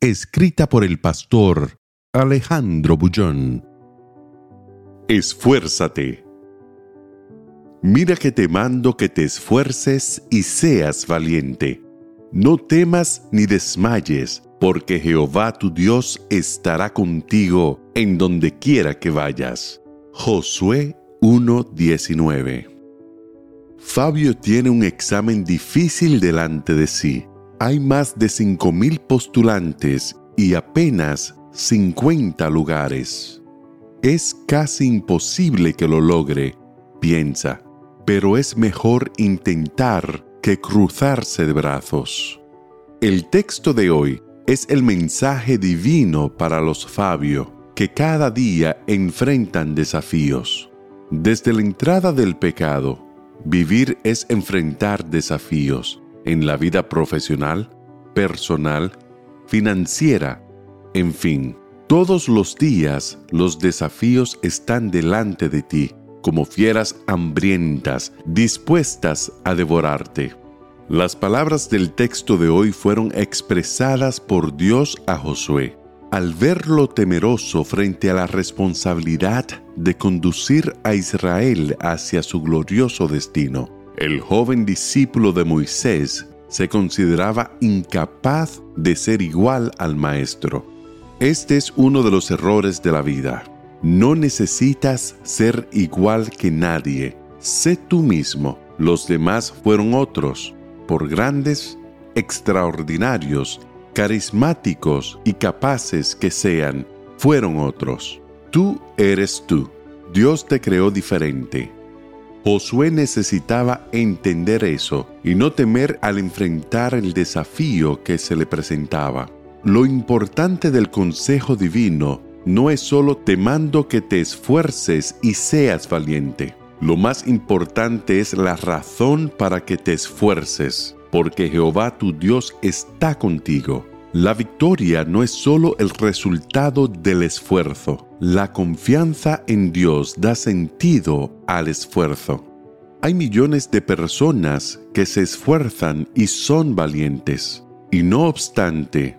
Escrita por el pastor Alejandro Bullón. Esfuérzate. Mira que te mando que te esfuerces y seas valiente. No temas ni desmayes, porque Jehová tu Dios estará contigo en donde quiera que vayas. Josué 1:19 Fabio tiene un examen difícil delante de sí. Hay más de 5.000 postulantes y apenas 50 lugares. Es casi imposible que lo logre, piensa, pero es mejor intentar que cruzarse de brazos. El texto de hoy es el mensaje divino para los Fabio, que cada día enfrentan desafíos. Desde la entrada del pecado, vivir es enfrentar desafíos en la vida profesional, personal, financiera, en fin. Todos los días los desafíos están delante de ti como fieras hambrientas, dispuestas a devorarte. Las palabras del texto de hoy fueron expresadas por Dios a Josué. Al verlo temeroso frente a la responsabilidad de conducir a Israel hacia su glorioso destino, el joven discípulo de Moisés se consideraba incapaz de ser igual al Maestro. Este es uno de los errores de la vida no necesitas ser igual que nadie. Sé tú mismo. Los demás fueron otros, por grandes, extraordinarios, carismáticos y capaces que sean, fueron otros. Tú eres tú. Dios te creó diferente. Josué necesitaba entender eso y no temer al enfrentar el desafío que se le presentaba. Lo importante del consejo divino no es solo te mando que te esfuerces y seas valiente. Lo más importante es la razón para que te esfuerces, porque Jehová tu Dios está contigo. La victoria no es solo el resultado del esfuerzo. La confianza en Dios da sentido al esfuerzo. Hay millones de personas que se esfuerzan y son valientes, y no obstante,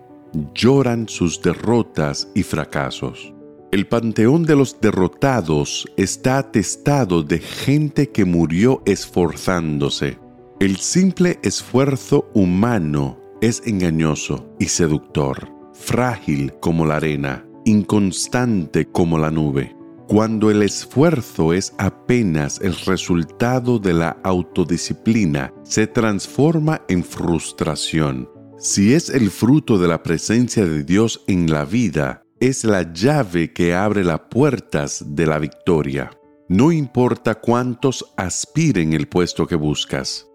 lloran sus derrotas y fracasos. El panteón de los derrotados está atestado de gente que murió esforzándose. El simple esfuerzo humano es engañoso y seductor, frágil como la arena, inconstante como la nube. Cuando el esfuerzo es apenas el resultado de la autodisciplina, se transforma en frustración si es el fruto de la presencia de Dios en la vida, es la llave que abre las puertas de la victoria. No importa cuántos aspiren el puesto que buscas.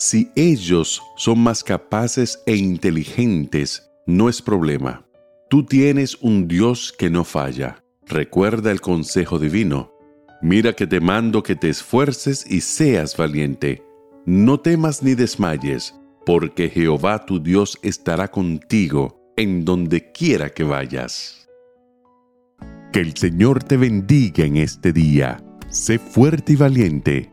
Si ellos son más capaces e inteligentes, no es problema. Tú tienes un Dios que no falla. Recuerda el consejo divino. Mira que te mando que te esfuerces y seas valiente. No temas ni desmayes porque Jehová tu Dios estará contigo en donde quiera que vayas. Que el Señor te bendiga en este día. Sé fuerte y valiente.